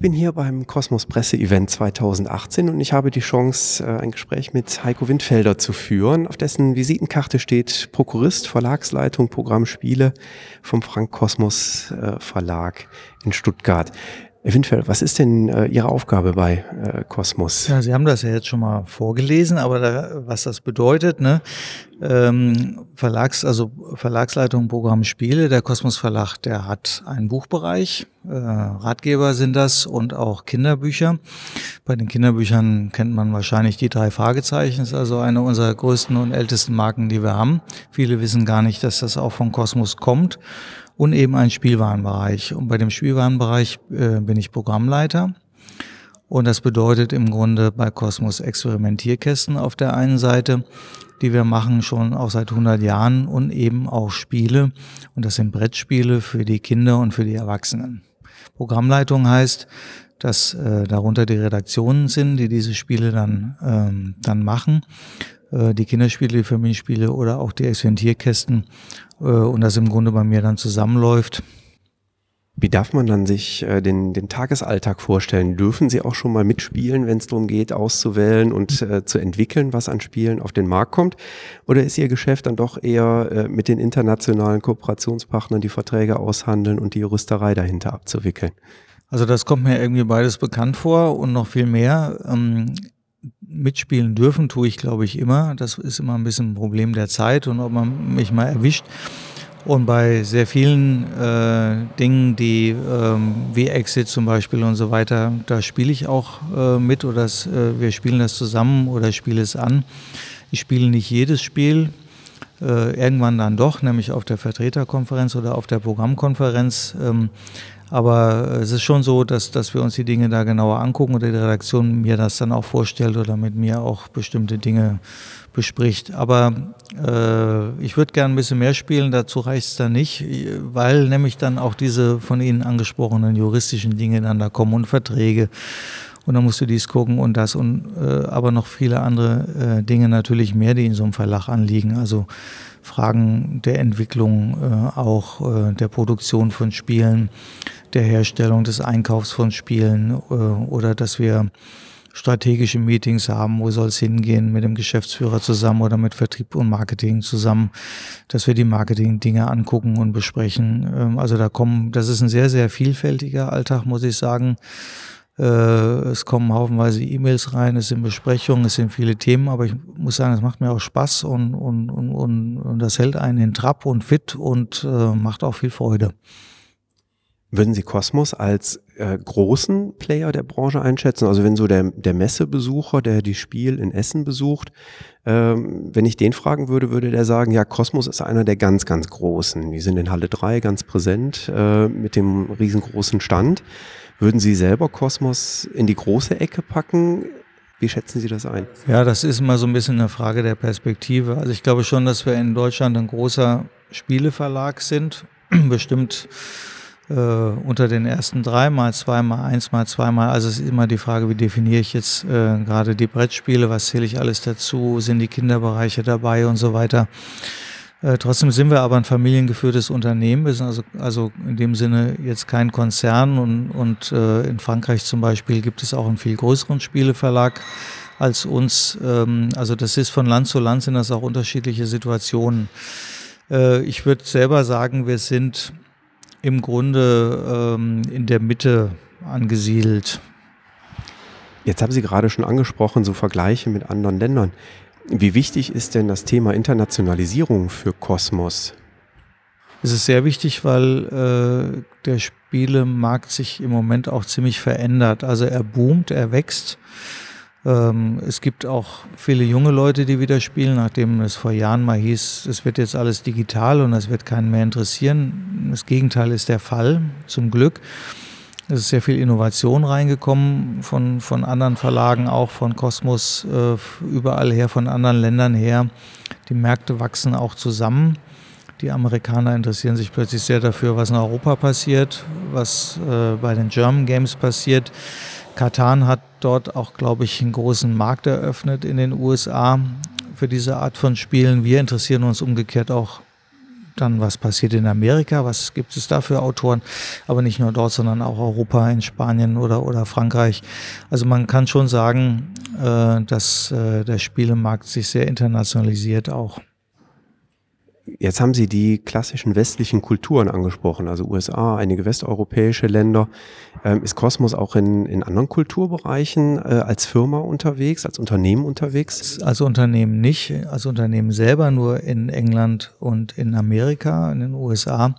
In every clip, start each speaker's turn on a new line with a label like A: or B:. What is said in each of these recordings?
A: Ich bin hier beim Kosmos Presse Event 2018 und ich habe die Chance, äh, ein Gespräch mit Heiko Windfelder zu führen, auf dessen Visitenkarte steht Prokurist, Verlagsleitung, Programm Spiele vom Frank Kosmos äh, Verlag in Stuttgart. Windfeld, was ist denn äh, Ihre Aufgabe bei äh, Kosmos?
B: Ja, Sie haben das ja jetzt schon mal vorgelesen, aber da, was das bedeutet, ne? Ähm, Verlags, also Verlagsleitung Programm Spiele, der Kosmos Verlag, der hat einen Buchbereich, äh, Ratgeber sind das und auch Kinderbücher. Bei den Kinderbüchern kennt man wahrscheinlich die drei Fragezeichen, ist also eine unserer größten und ältesten Marken, die wir haben. Viele wissen gar nicht, dass das auch von Kosmos kommt und eben ein Spielwarenbereich. Und bei dem Spielwarenbereich äh, bin ich Programmleiter. Und das bedeutet im Grunde bei Cosmos Experimentierkästen auf der einen Seite, die wir machen schon auch seit 100 Jahren und eben auch Spiele. Und das sind Brettspiele für die Kinder und für die Erwachsenen. Programmleitung heißt, dass äh, darunter die Redaktionen sind, die diese Spiele dann, ähm, dann machen. Äh, die Kinderspiele, die Familienspiele oder auch die Experimentierkästen äh, und das im Grunde bei mir dann zusammenläuft.
A: Wie darf man dann sich äh, den, den Tagesalltag vorstellen? Dürfen Sie auch schon mal mitspielen, wenn es darum geht, auszuwählen und äh, zu entwickeln, was an Spielen auf den Markt kommt? Oder ist Ihr Geschäft dann doch eher äh, mit den internationalen Kooperationspartnern die Verträge aushandeln und die Juristerei dahinter abzuwickeln?
B: Also das kommt mir irgendwie beides bekannt vor und noch viel mehr. Ähm, mitspielen dürfen tue ich, glaube ich, immer. Das ist immer ein bisschen ein Problem der Zeit und ob man mich mal erwischt. Und bei sehr vielen äh, Dingen, die ähm, wie Exit zum Beispiel und so weiter, da spiele ich auch äh, mit oder das, äh, wir spielen das zusammen oder spiele es an. Ich spiele nicht jedes Spiel, äh, irgendwann dann doch, nämlich auf der Vertreterkonferenz oder auf der Programmkonferenz. Ähm, aber es ist schon so, dass, dass wir uns die Dinge da genauer angucken oder die Redaktion mir das dann auch vorstellt oder mit mir auch bestimmte Dinge bespricht. Aber äh, ich würde gerne ein bisschen mehr spielen, dazu reicht es dann nicht, weil nämlich dann auch diese von Ihnen angesprochenen juristischen Dinge dann da kommen und Verträge. Und dann musst du dies gucken und das und äh, aber noch viele andere äh, Dinge natürlich mehr, die in so einem Verlag anliegen. Also Fragen der Entwicklung, äh, auch äh, der Produktion von Spielen, der Herstellung des Einkaufs von Spielen äh, oder dass wir strategische Meetings haben, wo soll es hingehen mit dem Geschäftsführer zusammen oder mit Vertrieb und Marketing zusammen, dass wir die Marketing-Dinge angucken und besprechen. Ähm, also da kommen, das ist ein sehr, sehr vielfältiger Alltag, muss ich sagen. Äh, es kommen haufenweise E-Mails rein, es sind Besprechungen, es sind viele Themen, aber ich muss sagen, es macht mir auch Spaß und, und, und, und das hält einen in Trab und fit und äh, macht auch viel Freude.
A: Würden Sie Kosmos als äh, großen Player der Branche einschätzen? Also wenn so der, der Messebesucher, der die Spiel in Essen besucht, ähm, wenn ich den fragen würde, würde der sagen, ja, Kosmos ist einer der ganz, ganz großen. Wir sind in Halle 3 ganz präsent äh, mit dem riesengroßen Stand. Würden Sie selber Kosmos in die große Ecke packen? Wie schätzen Sie das ein?
B: Ja, das ist immer so ein bisschen eine Frage der Perspektive. Also ich glaube schon, dass wir in Deutschland ein großer Spieleverlag sind. Bestimmt äh, unter den ersten drei mal zwei mal eins. Also es ist immer die Frage, wie definiere ich jetzt äh, gerade die Brettspiele, was zähle ich alles dazu, sind die Kinderbereiche dabei und so weiter. Äh, trotzdem sind wir aber ein familiengeführtes Unternehmen. Wir sind also, also in dem Sinne jetzt kein Konzern und, und äh, in Frankreich zum Beispiel gibt es auch einen viel größeren Spieleverlag als uns. Ähm, also das ist von Land zu Land sind das auch unterschiedliche Situationen. Äh, ich würde selber sagen, wir sind im Grunde ähm, in der Mitte angesiedelt.
A: Jetzt haben Sie gerade schon angesprochen, so Vergleiche mit anderen Ländern. Wie wichtig ist denn das Thema Internationalisierung für Kosmos?
B: Es ist sehr wichtig, weil äh, der Spielemarkt sich im Moment auch ziemlich verändert. Also er boomt, er wächst. Ähm, es gibt auch viele junge Leute, die wieder spielen, nachdem es vor Jahren mal hieß, es wird jetzt alles digital und es wird keinen mehr interessieren. Das Gegenteil ist der Fall, zum Glück. Es ist sehr viel Innovation reingekommen von, von anderen Verlagen, auch von Kosmos, äh, überall her, von anderen Ländern her. Die Märkte wachsen auch zusammen. die Amerikaner interessieren sich plötzlich sehr dafür, was in Europa passiert, was äh, bei den German Games passiert. Katan hat dort auch, glaube ich, einen großen Markt eröffnet in den USA für diese Art von Spielen. Wir interessieren uns umgekehrt auch dann, was passiert in Amerika, was gibt es da für Autoren, aber nicht nur dort, sondern auch Europa, in Spanien oder, oder Frankreich. Also man kann schon sagen, äh, dass äh, der Spielemarkt sich sehr internationalisiert auch.
A: Jetzt haben Sie die klassischen westlichen Kulturen angesprochen, also USA, einige westeuropäische Länder. Ähm, ist Cosmos auch in, in anderen Kulturbereichen äh, als Firma unterwegs, als Unternehmen unterwegs?
B: Als Unternehmen nicht, als Unternehmen selber nur in England und in Amerika, in den USA.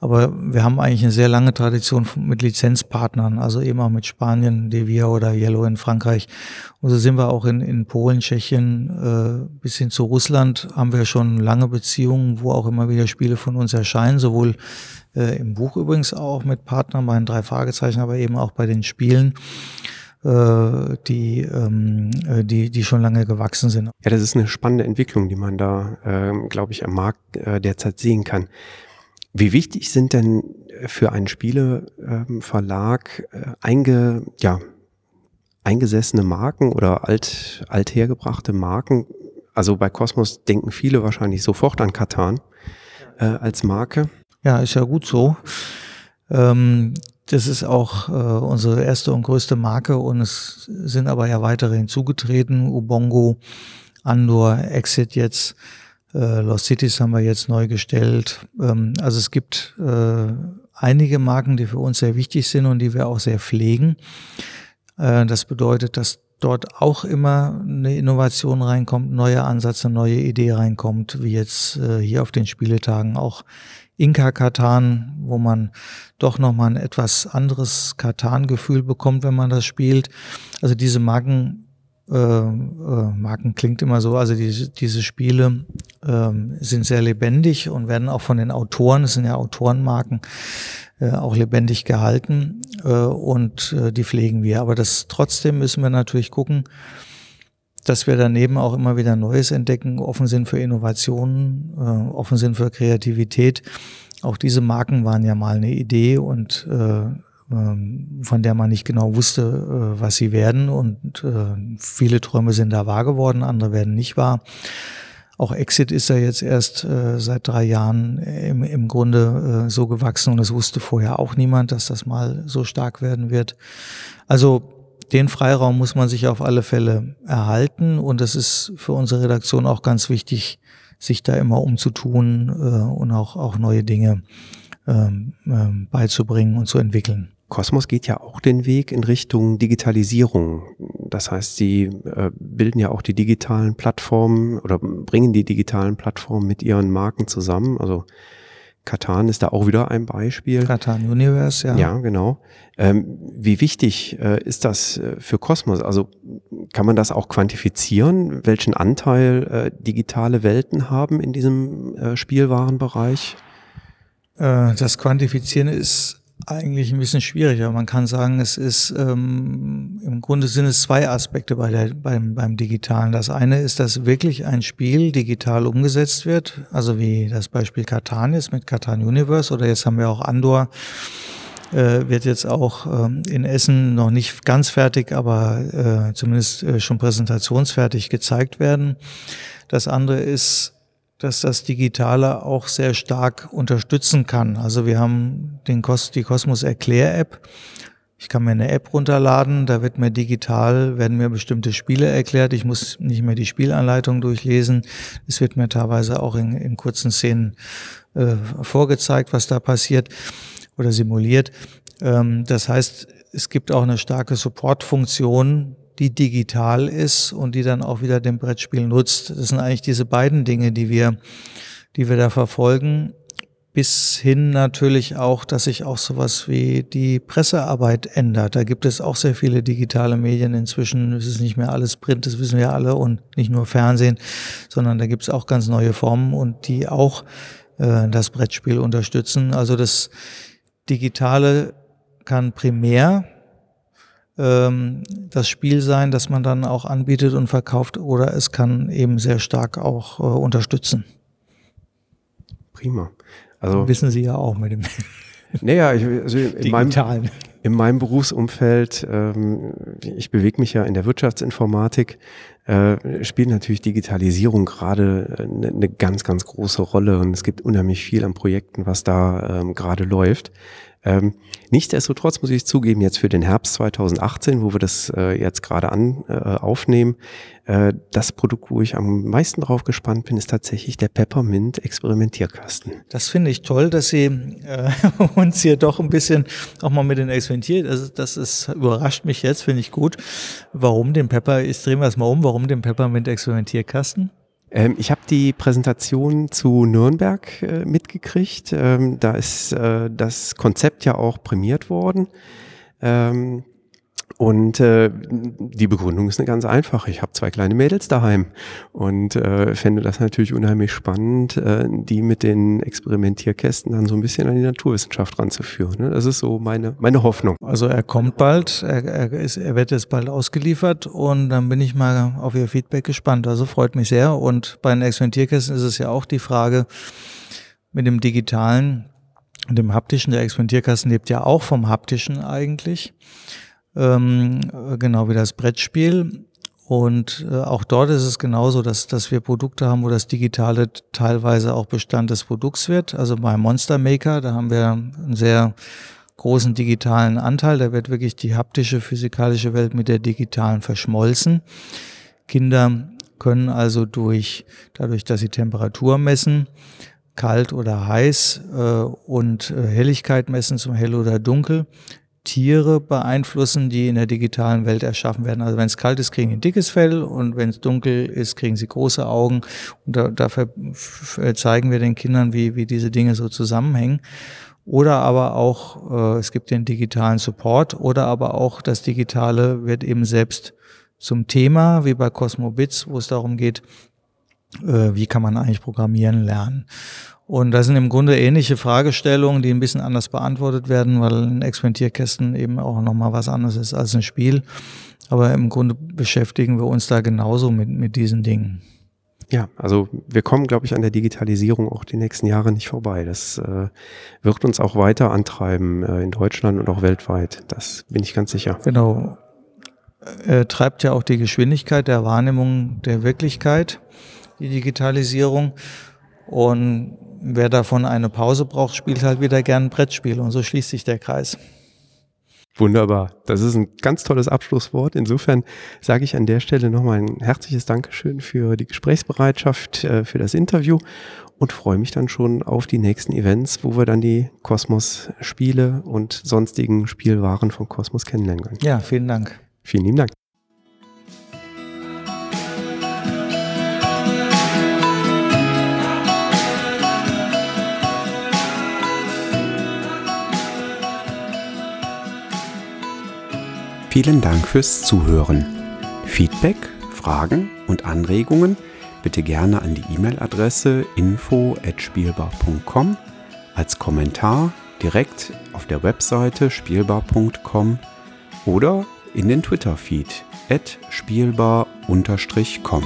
B: Aber wir haben eigentlich eine sehr lange Tradition mit Lizenzpartnern, also eben auch mit Spanien, Devia oder Yellow in Frankreich. Und so sind wir auch in, in Polen, Tschechien äh, bis hin zu Russland haben wir schon lange Beziehungen, wo auch immer wieder Spiele von uns erscheinen, sowohl äh, im Buch übrigens auch mit Partnern bei den drei Fragezeichen, aber eben auch bei den Spielen äh, die, ähm, äh, die, die schon lange gewachsen sind.
A: Ja, das ist eine spannende Entwicklung, die man da, ähm, glaube ich, am Markt äh, derzeit sehen kann. Wie wichtig sind denn für einen Spieleverlag äh, einge, ja, eingesessene Marken oder alt, althergebrachte Marken? Also bei Cosmos denken viele wahrscheinlich sofort an Katan äh, als Marke.
B: Ja, ist ja gut so. Ähm, das ist auch äh, unsere erste und größte Marke und es sind aber ja weitere hinzugetreten. Ubongo, Andor, Exit jetzt, äh, Lost Cities haben wir jetzt neu gestellt. Ähm, also es gibt äh, einige Marken, die für uns sehr wichtig sind und die wir auch sehr pflegen. Äh, das bedeutet, dass dort auch immer eine Innovation reinkommt, neuer Ansatz, eine neue Idee reinkommt, wie jetzt äh, hier auf den Spieletagen auch Inka Katan, wo man doch nochmal ein etwas anderes Katan-Gefühl bekommt, wenn man das spielt. Also diese Marken, äh, äh, Marken klingt immer so, also diese, diese Spiele äh, sind sehr lebendig und werden auch von den Autoren, es sind ja Autorenmarken, äh, auch lebendig gehalten äh, und äh, die pflegen wir. Aber das trotzdem müssen wir natürlich gucken, dass wir daneben auch immer wieder Neues entdecken, offen sind für Innovationen, offen sind für Kreativität. Auch diese Marken waren ja mal eine Idee und ähm, von der man nicht genau wusste, äh, was sie werden. Und äh, viele Träume sind da wahr geworden, andere werden nicht wahr. Auch Exit ist ja jetzt erst äh, seit drei Jahren im, im Grunde so gewachsen und es wusste vorher auch niemand, dass das mal so stark werden wird. Also den Freiraum muss man sich auf alle Fälle erhalten und es ist für unsere Redaktion auch ganz wichtig, sich da immer umzutun und auch, auch neue Dinge ähm, ähm, beizubringen und zu entwickeln.
A: Kosmos geht ja auch den Weg in Richtung Digitalisierung. Das heißt, sie äh, bilden ja auch die digitalen Plattformen oder bringen die digitalen Plattformen mit ihren Marken zusammen. Also Katan ist da auch wieder ein Beispiel.
B: Katan Universe, ja.
A: Ja, genau. Ähm, wie wichtig äh, ist das äh, für Kosmos? Also kann man das auch quantifizieren, welchen Anteil äh, digitale Welten haben in diesem äh, Spielwarenbereich?
B: Äh, das Quantifizieren ist eigentlich ein bisschen schwieriger. Man kann sagen, es ist ähm, im Grunde sind es zwei Aspekte bei der, beim, beim Digitalen. Das eine ist, dass wirklich ein Spiel digital umgesetzt wird, also wie das Beispiel Katan ist mit Katan Universe oder jetzt haben wir auch Andor, äh, wird jetzt auch ähm, in Essen noch nicht ganz fertig, aber äh, zumindest äh, schon präsentationsfertig gezeigt werden. Das andere ist, dass das Digitale auch sehr stark unterstützen kann. Also wir haben den Kos die Cosmos Erklär App. Ich kann mir eine App runterladen, da wird mir digital, werden mir bestimmte Spiele erklärt. Ich muss nicht mehr die Spielanleitung durchlesen. Es wird mir teilweise auch in, in kurzen Szenen äh, vorgezeigt, was da passiert oder simuliert. Ähm, das heißt, es gibt auch eine starke Supportfunktion, die digital ist und die dann auch wieder dem Brettspiel nutzt. Das sind eigentlich diese beiden Dinge, die wir, die wir da verfolgen. Bis hin natürlich auch, dass sich auch sowas wie die Pressearbeit ändert. Da gibt es auch sehr viele digitale Medien inzwischen. Es ist nicht mehr alles Print, das wissen wir alle und nicht nur Fernsehen, sondern da gibt es auch ganz neue Formen und die auch äh, das Brettspiel unterstützen. Also das Digitale kann primär ähm, das Spiel sein, das man dann auch anbietet und verkauft, oder es kann eben sehr stark auch äh, unterstützen.
A: Prima.
B: Also wissen Sie ja auch mit dem
A: naja, ich, also in, meinem, in meinem Berufsumfeld, ähm, ich bewege mich ja in der Wirtschaftsinformatik, äh, spielt natürlich Digitalisierung gerade eine, eine ganz, ganz große Rolle und es gibt unheimlich viel an Projekten, was da ähm, gerade läuft. Ähm, nichtsdestotrotz muss ich zugeben, jetzt für den Herbst 2018, wo wir das äh, jetzt gerade an äh, aufnehmen, äh, das Produkt, wo ich am meisten drauf gespannt bin, ist tatsächlich der Peppermint Experimentierkasten.
B: Das finde ich toll, dass Sie äh, uns hier doch ein bisschen auch mal mit den Experimentiert. Also das ist überrascht mich jetzt, finde ich gut. Warum den Pepper? Ich wir es mal um. Warum den Peppermint Experimentierkasten?
A: Ähm, ich habe die Präsentation zu Nürnberg äh, mitgekriegt. Ähm, da ist äh, das Konzept ja auch prämiert worden. Ähm, und äh, die Begründung ist eine ganz einfache. Ich habe zwei kleine Mädels daheim und äh, fände das natürlich unheimlich spannend, äh, die mit den Experimentierkästen dann so ein bisschen an die Naturwissenschaft ranzuführen. Ne? Das ist so meine, meine Hoffnung.
B: Also er kommt bald, er, er, ist, er wird jetzt bald ausgeliefert und dann bin ich mal auf Ihr Feedback gespannt. Also freut mich sehr. Und bei den Experimentierkästen ist es ja auch die Frage mit dem digitalen, dem haptischen. Der Experimentierkasten lebt ja auch vom haptischen eigentlich ähm, genau wie das Brettspiel. Und äh, auch dort ist es genauso, dass, dass wir Produkte haben, wo das Digitale teilweise auch Bestand des Produkts wird. Also bei Monster Maker, da haben wir einen sehr großen digitalen Anteil. Da wird wirklich die haptische, physikalische Welt mit der digitalen verschmolzen. Kinder können also durch, dadurch, dass sie Temperatur messen, kalt oder heiß äh, und äh, Helligkeit messen zum hell oder dunkel, Tiere beeinflussen, die in der digitalen Welt erschaffen werden. Also wenn es kalt ist, kriegen sie ein dickes Fell und wenn es dunkel ist, kriegen sie große Augen. Und da, dafür zeigen wir den Kindern, wie, wie diese Dinge so zusammenhängen. Oder aber auch, äh, es gibt den digitalen Support oder aber auch das Digitale wird eben selbst zum Thema, wie bei Cosmobits, wo es darum geht, äh, wie kann man eigentlich programmieren lernen. Und das sind im Grunde ähnliche Fragestellungen, die ein bisschen anders beantwortet werden, weil ein Experimentierkästen eben auch nochmal was anderes ist als ein Spiel. Aber im Grunde beschäftigen wir uns da genauso mit, mit diesen Dingen.
A: Ja, also wir kommen, glaube ich, an der Digitalisierung auch die nächsten Jahre nicht vorbei. Das äh, wird uns auch weiter antreiben äh, in Deutschland und auch weltweit. Das bin ich ganz sicher.
B: Genau. Äh, treibt ja auch die Geschwindigkeit der Wahrnehmung der Wirklichkeit, die Digitalisierung. Und wer davon eine Pause braucht, spielt halt wieder gern Brettspiele und so schließt sich der Kreis.
A: Wunderbar. Das ist ein ganz tolles Abschlusswort. Insofern sage ich an der Stelle nochmal ein herzliches Dankeschön für die Gesprächsbereitschaft, äh, für das Interview und freue mich dann schon auf die nächsten Events, wo wir dann die Kosmos-Spiele und sonstigen Spielwaren von Kosmos kennenlernen können.
B: Ja, vielen Dank.
A: Vielen lieben Dank. Vielen Dank fürs Zuhören. Feedback, Fragen und Anregungen bitte gerne an die E-Mail-Adresse info@spielbar.com als Kommentar direkt auf der Webseite spielbar.com oder in den Twitter-Feed spielbar-com.